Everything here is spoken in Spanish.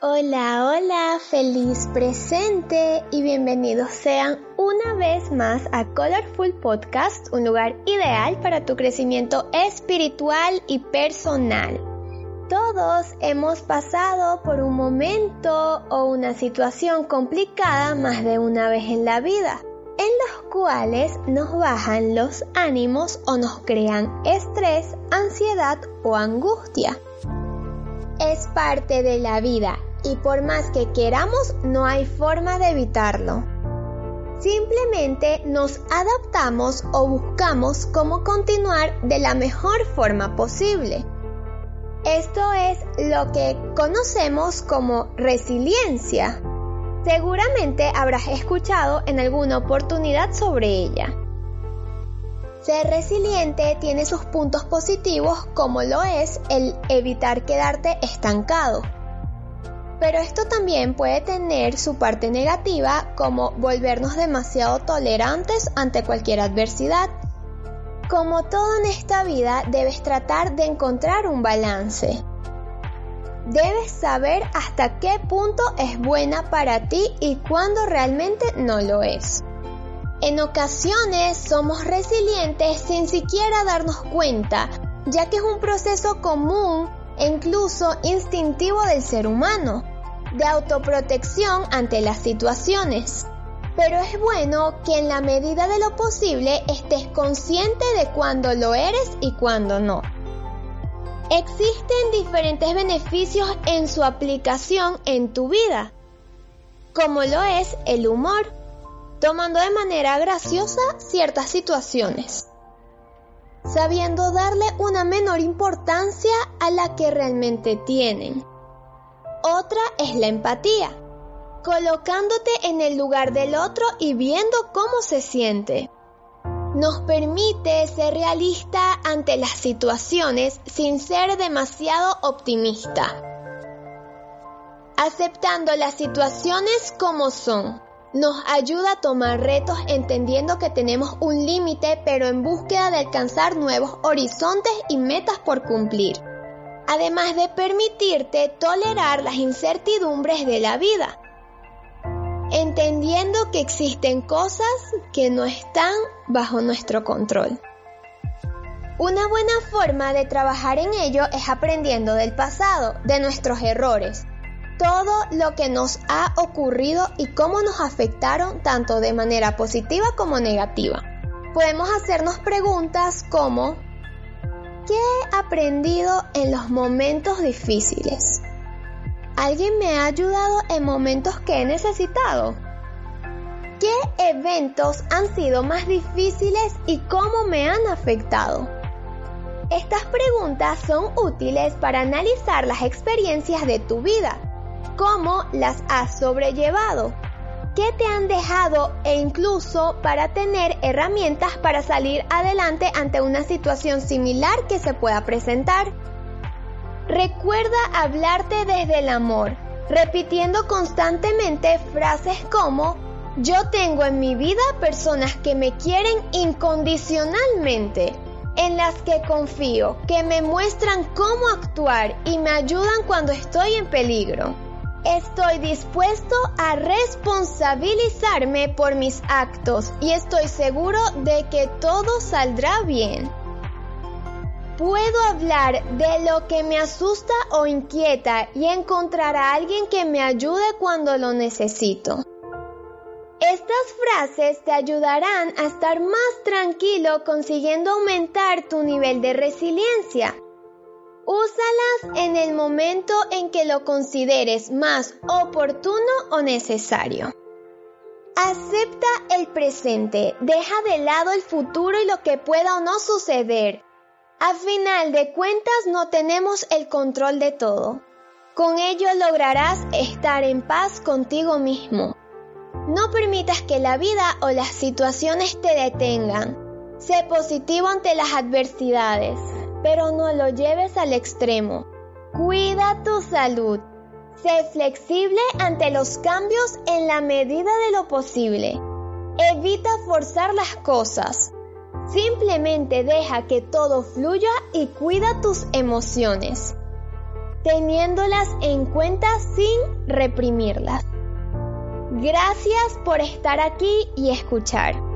Hola, hola, feliz presente y bienvenidos sean una vez más a Colorful Podcast, un lugar ideal para tu crecimiento espiritual y personal. Todos hemos pasado por un momento o una situación complicada más de una vez en la vida, en los cuales nos bajan los ánimos o nos crean estrés, ansiedad o angustia. Es parte de la vida y por más que queramos no hay forma de evitarlo. Simplemente nos adaptamos o buscamos cómo continuar de la mejor forma posible. Esto es lo que conocemos como resiliencia. Seguramente habrás escuchado en alguna oportunidad sobre ella. Ser resiliente tiene sus puntos positivos como lo es el evitar quedarte estancado pero esto también puede tener su parte negativa como volvernos demasiado tolerantes ante cualquier adversidad. Como todo en esta vida, debes tratar de encontrar un balance. Debes saber hasta qué punto es buena para ti y cuándo realmente no lo es. En ocasiones somos resilientes sin siquiera darnos cuenta, ya que es un proceso común e incluso instintivo del ser humano, de autoprotección ante las situaciones. Pero es bueno que en la medida de lo posible estés consciente de cuándo lo eres y cuándo no. Existen diferentes beneficios en su aplicación en tu vida, como lo es el humor, tomando de manera graciosa ciertas situaciones sabiendo darle una menor importancia a la que realmente tienen. Otra es la empatía, colocándote en el lugar del otro y viendo cómo se siente. Nos permite ser realista ante las situaciones sin ser demasiado optimista. Aceptando las situaciones como son nos ayuda a tomar retos entendiendo que tenemos un límite pero en búsqueda de alcanzar nuevos horizontes y metas por cumplir. Además de permitirte tolerar las incertidumbres de la vida. Entendiendo que existen cosas que no están bajo nuestro control. Una buena forma de trabajar en ello es aprendiendo del pasado, de nuestros errores, todo lo que nos ha ocurrido y cómo nos afectaron tanto de manera positiva como negativa. Podemos hacernos preguntas como ¿qué he aprendido en los momentos difíciles? ¿Alguien me ha ayudado en momentos que he necesitado? ¿Qué eventos han sido más difíciles y cómo me han afectado? Estas preguntas son útiles para analizar las experiencias de tu vida cómo las has sobrellevado, qué te han dejado e incluso para tener herramientas para salir adelante ante una situación similar que se pueda presentar. Recuerda hablarte desde el amor, repitiendo constantemente frases como yo tengo en mi vida personas que me quieren incondicionalmente, en las que confío, que me muestran cómo actuar y me ayudan cuando estoy en peligro. Estoy dispuesto a responsabilizarme por mis actos y estoy seguro de que todo saldrá bien. Puedo hablar de lo que me asusta o inquieta y encontrar a alguien que me ayude cuando lo necesito. Estas frases te ayudarán a estar más tranquilo consiguiendo aumentar tu nivel de resiliencia Úsalas en el momento en que lo consideres más oportuno o necesario. Acepta el presente, deja de lado el futuro y lo que pueda o no suceder. A final de cuentas no tenemos el control de todo. Con ello lograrás estar en paz contigo mismo. No permitas que la vida o las situaciones te detengan. Sé positivo ante las adversidades pero no lo lleves al extremo. Cuida tu salud. Sé flexible ante los cambios en la medida de lo posible. Evita forzar las cosas. Simplemente deja que todo fluya y cuida tus emociones. teniéndolas en cuenta sin reprimirlas. Gracias por estar aquí y escuchar.